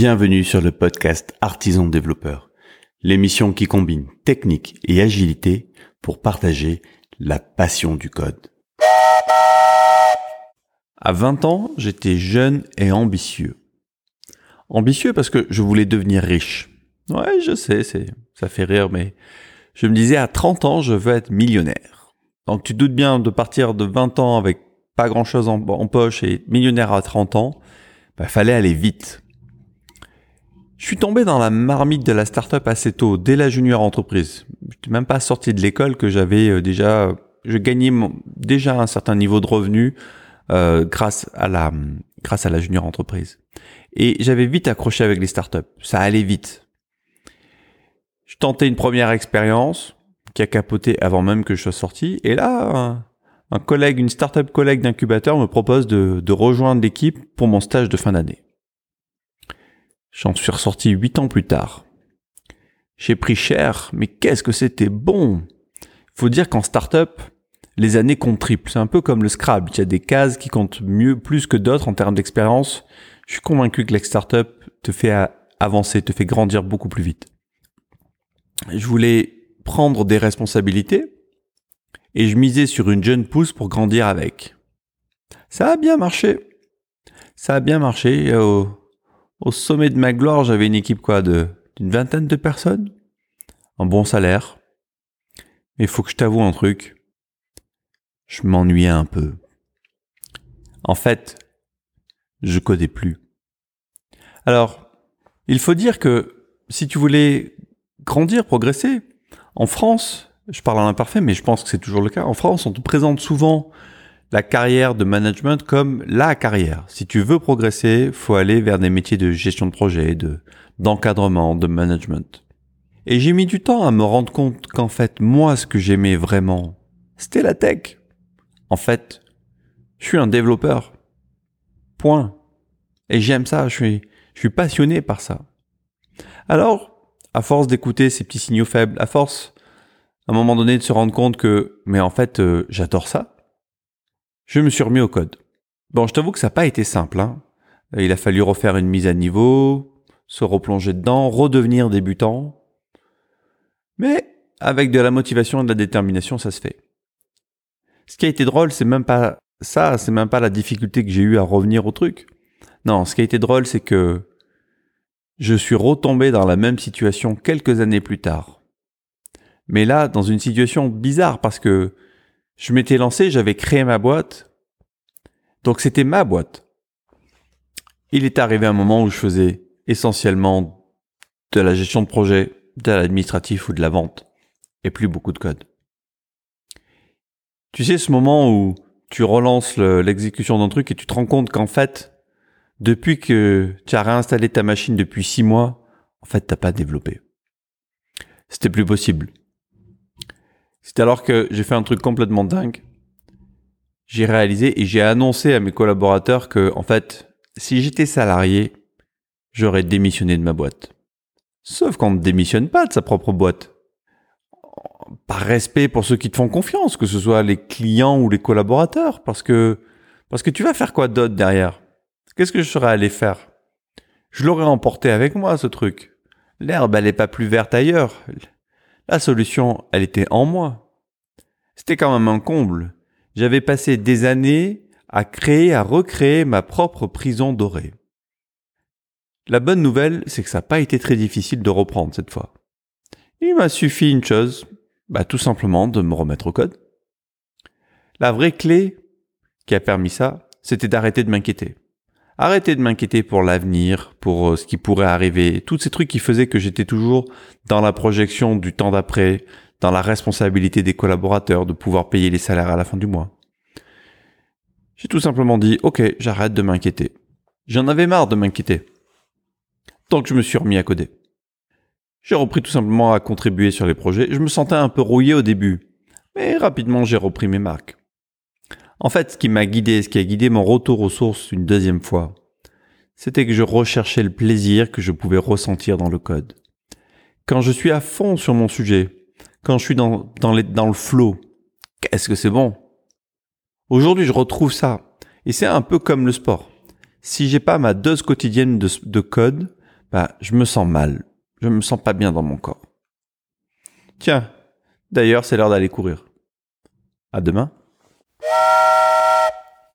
Bienvenue sur le podcast Artisan Développeur, l'émission qui combine technique et agilité pour partager la passion du code. À 20 ans, j'étais jeune et ambitieux. Ambitieux parce que je voulais devenir riche. Ouais, je sais, ça fait rire, mais je me disais à 30 ans, je veux être millionnaire. Donc tu doutes bien de partir de 20 ans avec pas grand chose en, poche et millionnaire à 30 ans, bah, fallait aller vite. Je suis tombé dans la marmite de la startup assez tôt, dès la junior entreprise. Je n'étais même pas sorti de l'école que j'avais euh, déjà, je gagnais déjà un certain niveau de revenu euh, grâce à la grâce à la junior entreprise. Et j'avais vite accroché avec les startups. Ça allait vite. Je tentais une première expérience qui a capoté avant même que je sois sorti. Et là, un, collègue, une startup collègue d'incubateur me propose de, de rejoindre l'équipe pour mon stage de fin d'année. J'en suis ressorti huit ans plus tard. J'ai pris cher, mais qu'est-ce que c'était bon Faut dire qu'en startup, les années comptent triple. C'est un peu comme le Scrabble. Il y a des cases qui comptent mieux, plus que d'autres en termes d'expérience. Je suis convaincu que l'ex-startup te fait avancer, te fait grandir beaucoup plus vite. Je voulais prendre des responsabilités et je misais sur une jeune pousse pour grandir avec. Ça a bien marché. Ça a bien marché. Au sommet de ma gloire, j'avais une équipe quoi d'une vingtaine de personnes, un bon salaire. Mais il faut que je t'avoue un truc, je m'ennuyais un peu. En fait, je codais plus. Alors, il faut dire que si tu voulais grandir, progresser, en France, je parle en imparfait, mais je pense que c'est toujours le cas, en France, on te présente souvent la carrière de management comme la carrière. Si tu veux progresser, faut aller vers des métiers de gestion de projet, de d'encadrement, de management. Et j'ai mis du temps à me rendre compte qu'en fait, moi, ce que j'aimais vraiment, c'était la tech. En fait, je suis un développeur. Point. Et j'aime ça, je suis, je suis passionné par ça. Alors, à force d'écouter ces petits signaux faibles, à force, à un moment donné, de se rendre compte que, mais en fait, euh, j'adore ça, je me suis remis au code. Bon, je t'avoue que ça n'a pas été simple. Hein. Il a fallu refaire une mise à niveau, se replonger dedans, redevenir débutant. Mais avec de la motivation et de la détermination, ça se fait. Ce qui a été drôle, c'est même pas ça, c'est même pas la difficulté que j'ai eu à revenir au truc. Non, ce qui a été drôle, c'est que je suis retombé dans la même situation quelques années plus tard. Mais là, dans une situation bizarre parce que je m'étais lancé, j'avais créé ma boîte. Donc c'était ma boîte. Il est arrivé un moment où je faisais essentiellement de la gestion de projet, de l'administratif ou de la vente, et plus beaucoup de code. Tu sais, ce moment où tu relances l'exécution d'un truc et tu te rends compte qu'en fait, depuis que tu as réinstallé ta machine depuis six mois, en fait, t'as pas développé. C'était plus possible. C'est alors que j'ai fait un truc complètement dingue. J'ai réalisé et j'ai annoncé à mes collaborateurs que, en fait, si j'étais salarié, j'aurais démissionné de ma boîte. Sauf qu'on ne démissionne pas de sa propre boîte. Par respect pour ceux qui te font confiance, que ce soit les clients ou les collaborateurs, parce que, parce que tu vas faire quoi d'autre derrière? Qu'est-ce que je serais allé faire? Je l'aurais emporté avec moi, ce truc. L'herbe, elle n'est pas plus verte ailleurs. La solution, elle était en moi. C'était quand même un comble. J'avais passé des années à créer, à recréer ma propre prison dorée. La bonne nouvelle, c'est que ça n'a pas été très difficile de reprendre cette fois. Il m'a suffi une chose, bah, tout simplement de me remettre au code. La vraie clé qui a permis ça, c'était d'arrêter de m'inquiéter. Arrêtez de m'inquiéter pour l'avenir, pour euh, ce qui pourrait arriver, tous ces trucs qui faisaient que j'étais toujours dans la projection du temps d'après, dans la responsabilité des collaborateurs de pouvoir payer les salaires à la fin du mois. J'ai tout simplement dit, ok, j'arrête de m'inquiéter. J'en avais marre de m'inquiéter. Donc je me suis remis à coder. J'ai repris tout simplement à contribuer sur les projets. Je me sentais un peu rouillé au début, mais rapidement j'ai repris mes marques. En fait, ce qui m'a guidé, ce qui a guidé mon retour aux sources une deuxième fois, c'était que je recherchais le plaisir que je pouvais ressentir dans le code. Quand je suis à fond sur mon sujet, quand je suis dans, le flow, qu'est-ce que c'est bon? Aujourd'hui, je retrouve ça. Et c'est un peu comme le sport. Si j'ai pas ma dose quotidienne de, de code, bah, je me sens mal. Je me sens pas bien dans mon corps. Tiens, d'ailleurs, c'est l'heure d'aller courir. À demain. Música